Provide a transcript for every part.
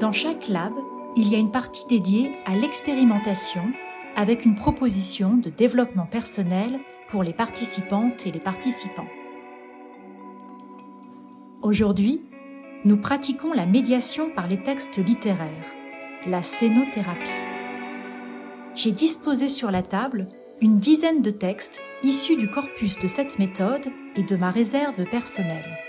Dans chaque lab, il y a une partie dédiée à l'expérimentation avec une proposition de développement personnel pour les participantes et les participants. Aujourd'hui, nous pratiquons la médiation par les textes littéraires, la scénothérapie. J'ai disposé sur la table une dizaine de textes issus du corpus de cette méthode et de ma réserve personnelle.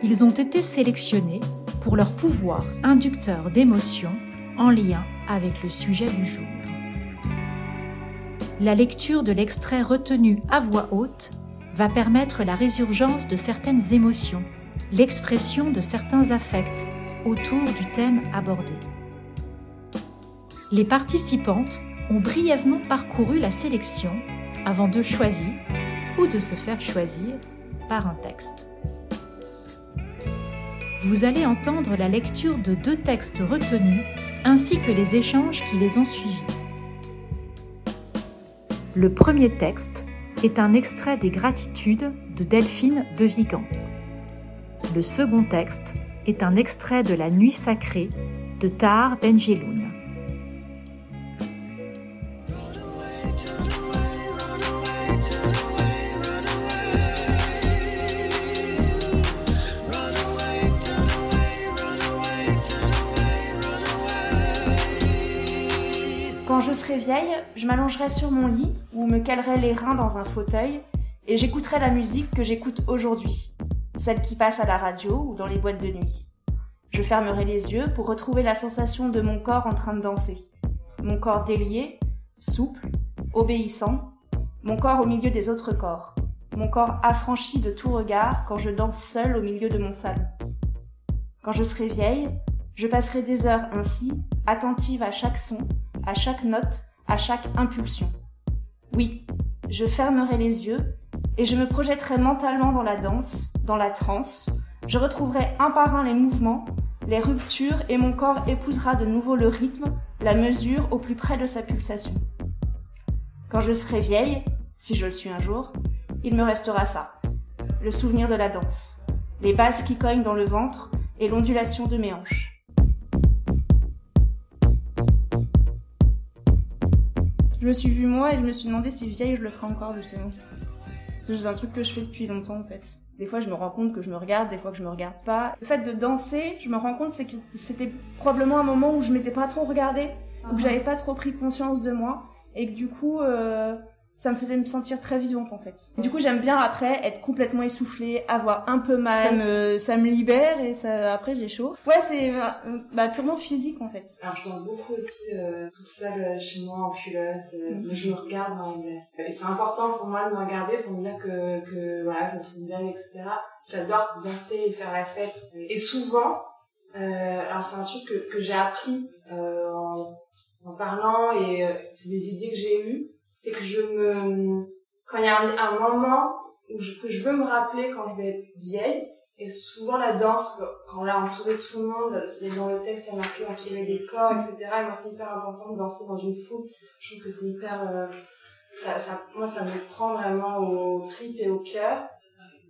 Ils ont été sélectionnés pour leur pouvoir inducteur d'émotion en lien avec le sujet du jour. La lecture de l'extrait retenu à voix haute va permettre la résurgence de certaines émotions, l'expression de certains affects autour du thème abordé. Les participantes ont brièvement parcouru la sélection avant de choisir ou de se faire choisir par un texte. Vous allez entendre la lecture de deux textes retenus ainsi que les échanges qui les ont suivis. Le premier texte est un extrait des Gratitudes de Delphine de Vigan. Le second texte est un extrait de La Nuit sacrée de Tahar Benjeloun. Serai vieille, je m'allongerai sur mon lit ou me calerai les reins dans un fauteuil et j'écouterai la musique que j'écoute aujourd'hui, celle qui passe à la radio ou dans les boîtes de nuit. Je fermerai les yeux pour retrouver la sensation de mon corps en train de danser. Mon corps délié, souple, obéissant, mon corps au milieu des autres corps, mon corps affranchi de tout regard quand je danse seule au milieu de mon salon. Quand je serai vieille, je passerai des heures ainsi, attentive à chaque son, à chaque note, à chaque impulsion. Oui, je fermerai les yeux et je me projetterai mentalement dans la danse, dans la transe. Je retrouverai un par un les mouvements, les ruptures et mon corps épousera de nouveau le rythme, la mesure au plus près de sa pulsation. Quand je serai vieille, si je le suis un jour, il me restera ça. Le souvenir de la danse, les basses qui cognent dans le ventre et l'ondulation de mes hanches. Je me suis vue moi et je me suis demandé si vieille je le ferai encore justement. C'est un truc que je fais depuis longtemps en fait. Des fois je me rends compte que je me regarde, des fois que je me regarde pas. Le fait de danser, je me rends compte c'est que c'était probablement un moment où je m'étais pas trop regardée, où Uh-huh. j'avais pas trop pris conscience de moi et que du coup euh, ça me faisait me sentir très vivante en fait. Du coup j'aime bien après être complètement essoufflée, avoir un peu mal, ça me, ça me libère et ça après j'ai chaud. Ouais c'est euh, bah, purement physique en fait. Alors je danse beaucoup aussi euh, toute seule euh, chez moi en culotte, euh, mais je me regarde dans la glace. Et c'est important pour moi de me regarder pour me dire que, que voilà, je me trouve bien, etc. J'adore danser et faire la fête. Et souvent, euh, alors c'est un truc que, que j'ai appris euh, en, en parlant et euh, c'est des idées que j'ai eues, c'est que je me... Quand il y a un, moment où je, que je veux me rappeler quand je vais être vieille, et souvent la danse, quand on a entouré tout le monde, et dans le texte il y a marqué entourer des corps, etc. Et moi c'est hyper important de danser dans une foule. Je trouve que c'est hyper... euh, ça, moi ça me prend vraiment au trip et au cœur.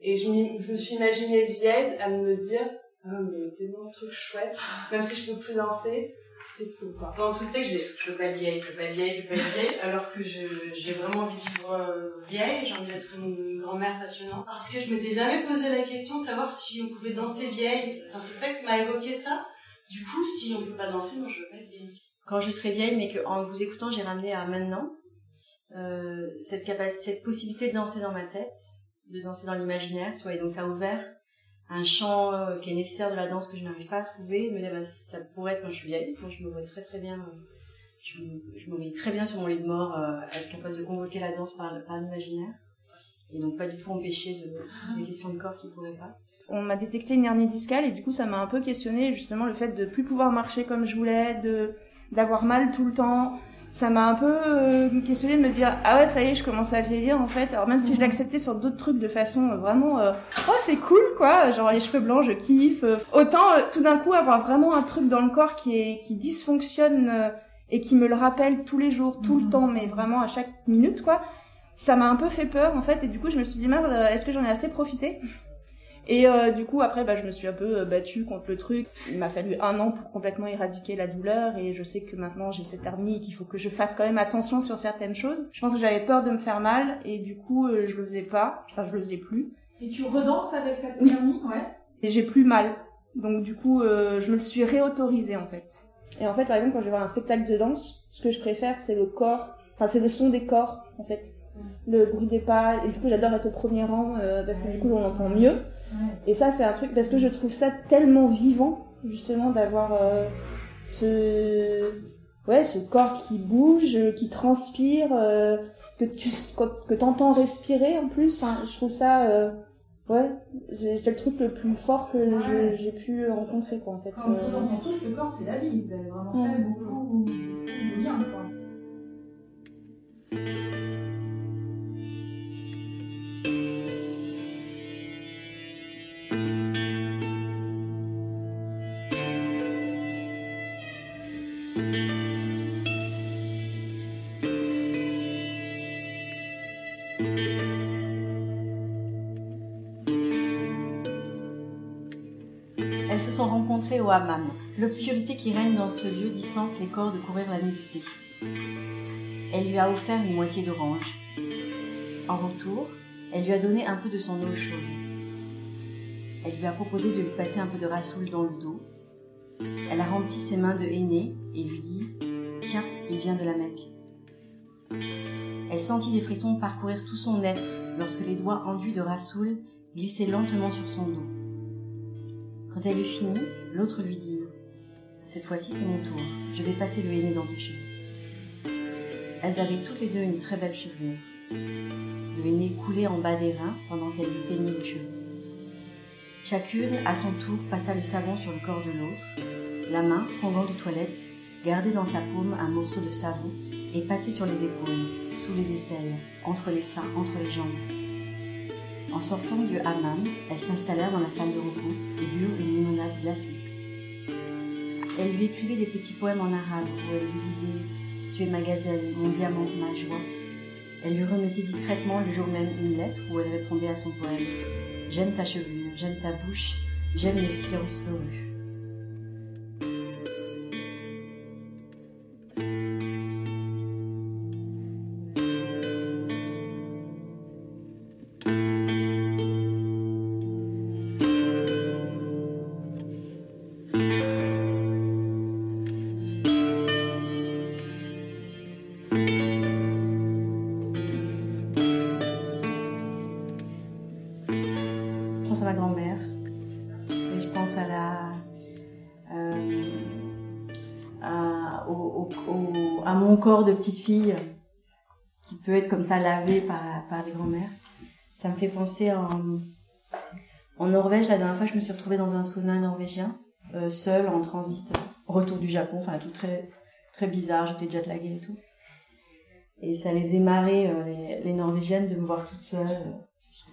Et je, je me suis imaginée vieille à me dire, oh mais tellement de trucs chouettes, même si je peux plus danser, c'était cool quoi. Pendant tout le texte, je disais, je veux pas être vieille, je veux pas être vieille, je veux pas être vieille, alors que j'ai vraiment envie de vivre euh, vieille, j'ai envie d'être une grand-mère passionnante. Parce que je m'étais jamais posé la question de savoir si on pouvait danser vieille. Enfin, ce texte m'a évoqué ça. Du coup, si on peut pas danser, moi je veux pas être vieille. quand je serai vieille, mais que en vous écoutant, j'ai ramené à maintenant euh, cette capacité, cette possibilité de danser dans ma tête, de danser dans l'imaginaire, tu vois, et donc ça a ouvert un champ euh, qui est nécessaire de la danse que je n'arrive pas à trouver. Dire, bah, ça pourrait être quand je suis vieille. Moi, je me vois très très bien. euh, je me, très bien sur mon lit de mort, euh, être capable de convoquer la danse par, par l'imaginaire. Et donc pas du tout empêcher de, des questions de corps qui pourraient pas. on m'a détecté une hernie discale et du coup ça m'a un peu questionné justement le fait de plus pouvoir marcher comme je voulais, de d'avoir mal tout le temps. Ça m'a un peu euh, questionné de me dire ah ouais ça y est je commence à vieillir en fait. Alors même si je l'acceptais sur d'autres trucs de façon euh, vraiment euh, oh c'est cool quoi, genre les cheveux blancs je kiffe. Autant euh, tout d'un coup avoir vraiment un truc dans le corps qui est qui dysfonctionne euh, et qui me le rappelle tous les jours, tout le temps, mais vraiment à chaque minute quoi. Ça m'a un peu fait peur en fait et du coup je me suis dit merde est-ce que j'en ai assez profité? Et euh, du coup, après, bah, je me suis un peu euh, battue contre le truc. Il m'a fallu un an pour complètement éradiquer la douleur. Et je sais que maintenant, j'ai cette hernie qu'il faut que je fasse quand même attention sur certaines choses. Je pense que j'avais peur de me faire mal. Et du coup, euh, je le faisais pas. Enfin, je le faisais plus. Et tu redanses avec cette Oui. hernie Ouais. Et j'ai plus mal. Donc du coup, euh, je me le suis réautorisé en fait. Et en fait, par exemple, quand je vais voir un spectacle de danse, ce que je préfère, c'est le corps. Enfin, c'est le son des corps, en fait. Le bruit des pas. Et du coup, j'adore être au premier rang euh, parce que du coup, on entend mieux. Et ça, c'est un truc parce que je trouve ça tellement vivant, justement, d'avoir euh, ce ouais, ce corps qui bouge, qui transpire, euh, que tu que t'entends respirer en plus. Je trouve ça euh, ouais, c'est le truc le plus fort que Ouais. j'ai pu rencontrer quoi en fait. Quand je vous entends tous, le corps c'est la vie. Vous avez vraiment Ouais. fait beaucoup de bien, quoi. Elles se sont rencontrées au hammam. L'obscurité qui règne dans ce lieu dispense les corps de courir la nudité. Elle lui a offert une moitié d'orange. En retour, elle lui a donné un peu de son eau chaude. Elle lui a proposé de lui passer un peu de rassoul dans le dos. Elle a rempli ses mains de henné et lui dit Tiens, il vient de la Mecque. Elle sentit des frissons parcourir tout son être lorsque les doigts enduits de rassoul glissaient lentement sur son dos. Quand elle eut fini, l'autre lui dit Cette fois-ci, c'est mon tour. Je vais passer le henné dans tes cheveux. Elles avaient toutes les deux une très belle chevelure. Le henné coulait en bas des reins pendant qu'elle lui peignait les cheveux. Chacune, à son tour, passa le savon sur le corps de l'autre. La main, son gant de toilette, gardait dans sa paume un morceau de savon et passait sur les épaules, sous les aisselles, entre les seins, entre les jambes. En sortant du hammam, elles s'installèrent dans la salle de repos et burent une limonade glacée. Elle lui écrivait des petits poèmes en arabe où elle lui disait Tu es ma gazelle, mon diamant, ma joie. Elle lui remettait discrètement le jour même une lettre où elle répondait à son poème J'aime ta chevelure, j'aime ta bouche, j'aime le silence heureux. Euh, à, mon corps de petite fille qui peut être comme ça lavé par, par les grand-mères. Ça me fait penser en, Norvège. La dernière fois, je me suis retrouvée dans un sauna norvégien, euh, seule, en transit, retour du Japon, enfin tout très, très bizarre. J'étais jet laguée et tout. Et ça les faisait marrer, euh, les Norvégiennes, de me voir toute seule.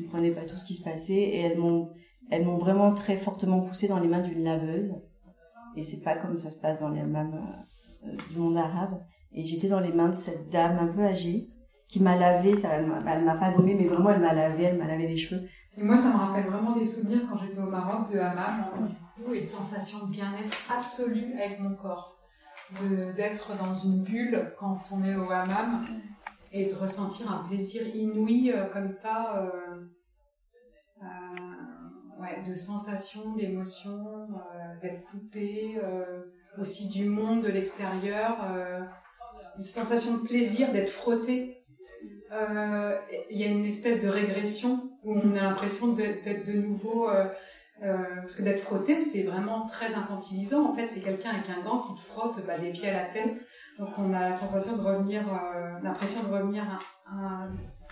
Je comprenais pas tout ce qui se passait et elles m'ont elles m'ont vraiment très fortement poussée dans les mains d'une laveuse. Et c'est pas comme ça se passe dans les hammams euh, du monde arabe. Et j'étais dans les mains de cette dame un peu âgée qui m'a lavé ça elle m'a pas gommé mais vraiment elle m'a lavé elle m'a lavé les cheveux. Et moi, ça me rappelle vraiment des souvenirs quand j'étais au Maroc de du coup, et de sensation de bien-être absolue avec mon corps. D'être dans une bulle quand on est au hammam et de ressentir un plaisir inouï euh, comme ça, euh, euh, ouais, de sensation, d'émotion, euh, d'être coupé aussi du monde, de l'extérieur, une sensation de plaisir, d'être frotté. Il y a une espèce de régression où on a l'impression d'être de nouveau parce que d'être frotté c'est vraiment très infantilisant en fait c'est quelqu'un avec un gant qui te frotte bah, des pieds à la tête donc on a la sensation de revenir euh, l'impression de revenir à, à-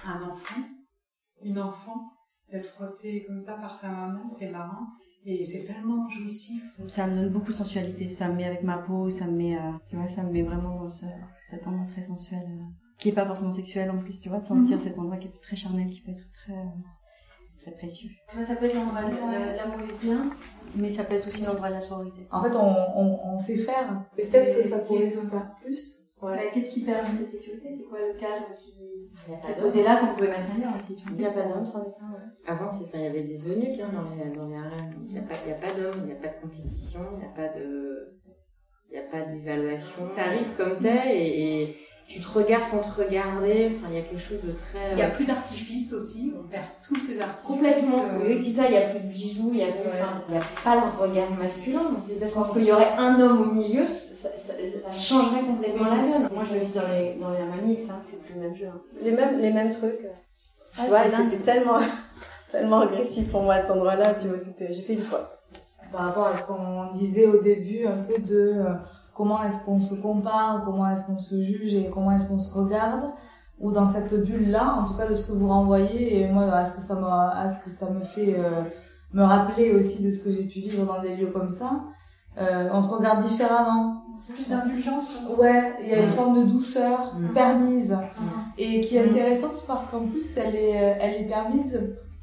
à un enfant une enfant d'être frotté comme ça par sa maman c'est marrant et c'est tellement jouissif. Ça me donne beaucoup de sensualité. Ça me met avec ma peau ça me met euh, tu vois ça me met vraiment dans ce, cet endroit très sensuel euh, qui est pas forcément sexuel en plus tu vois de sentir Mhm. cet endroit qui est très charnel qui peut être très très précieux Ça peut être l'endroit de l'amour lesbien. mais ça peut être aussi l'endroit de la sororité En fait, on, on, on sait faire. Peut-être que ça pourrait se faire plus. Qu'est-ce qui permet cette sécurité? C'est quoi le cadre qui, Il y a qui pas est posé là qu'on pouvait mettre ailleurs aussi tu Il n'y a pas d'homme, c'en est un. ouais. Avant, il y avait des eunuques hein, dans les, dans les harems. Il n'y a pas, pas d'hommes, il n'y a pas de compétition, il n'y a pas de, il y a pas d'évaluation. T'arrives comme t'es et, et tu te regardes sans te regarder. Enfin, il y a quelque chose de très. Il n'y a plus d'artifice aussi, on perd tous ces artifices. Complètement. euh, Oui, c'est ça, il n'y a plus de bijoux, il n'y a, plus- Ouais. enfin, il y a pas le regard masculin. Donc, je pense qu'il y aurait un homme au milieu, ça, ça, ça changerait complètement la donne. Moi, je le vis dans les, dans les hein, c'est plus le même jeu. hein. Les mêmes, les mêmes trucs. Ah, tu vois, c'était tellement, tellement agressif pour moi à cet endroit-là, tu vois, c'était, j'ai fait une fois. par rapport à ce qu'on disait au début, un peu de euh, comment est-ce qu'on se compare, comment est-ce qu'on se juge et comment est-ce qu'on se regarde, ou dans cette bulle-là, en tout cas de ce que vous renvoyez, et moi à ce que ça me, à ce que ça me fait euh, me rappeler aussi de ce que j'ai pu vivre dans des lieux comme ça, euh, on se regarde différemment. Plus d'indulgence. Ouais, il y a une Mm. forme de douceur Mm. permise et qui est Mm. intéressante parce qu'en plus elle est, elle est permise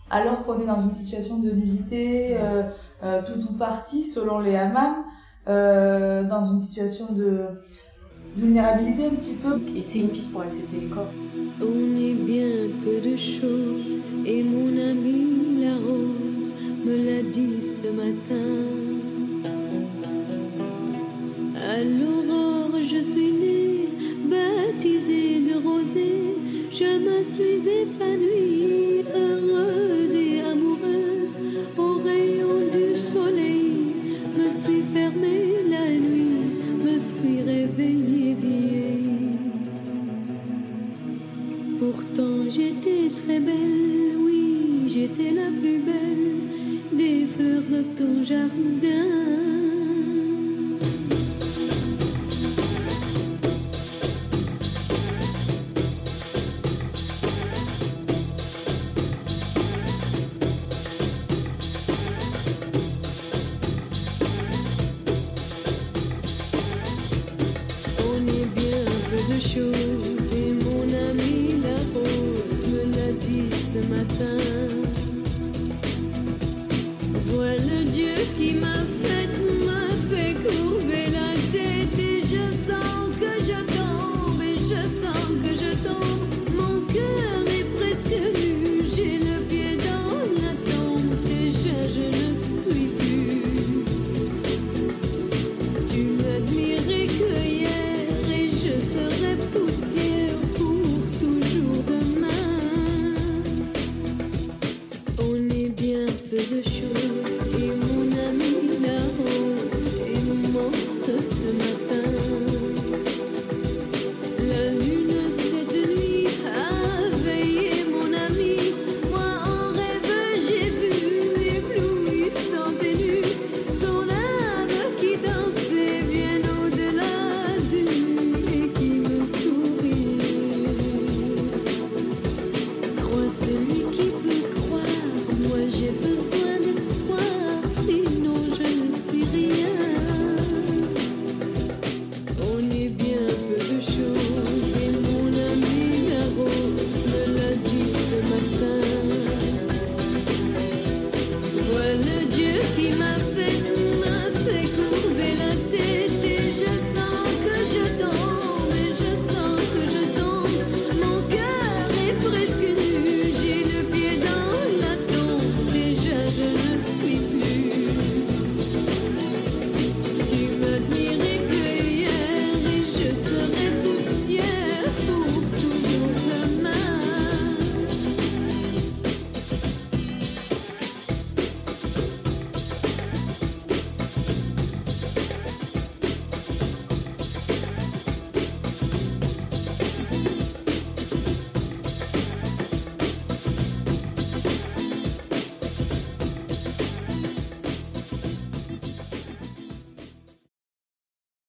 alors qu'on est dans une situation de nudité, euh, euh, tout ou partie selon les hammams, euh, dans une situation de vulnérabilité un petit peu. Et c'est une piste pour accepter les corps. On est bien peu de choses et mon ami la rose me l'a dit ce matin. Pourtant j'étais très belle, oui, j'étais la plus belle des fleurs de ton jardin. On est bien peu de choses et mon ami rose me l'a dit ce matin.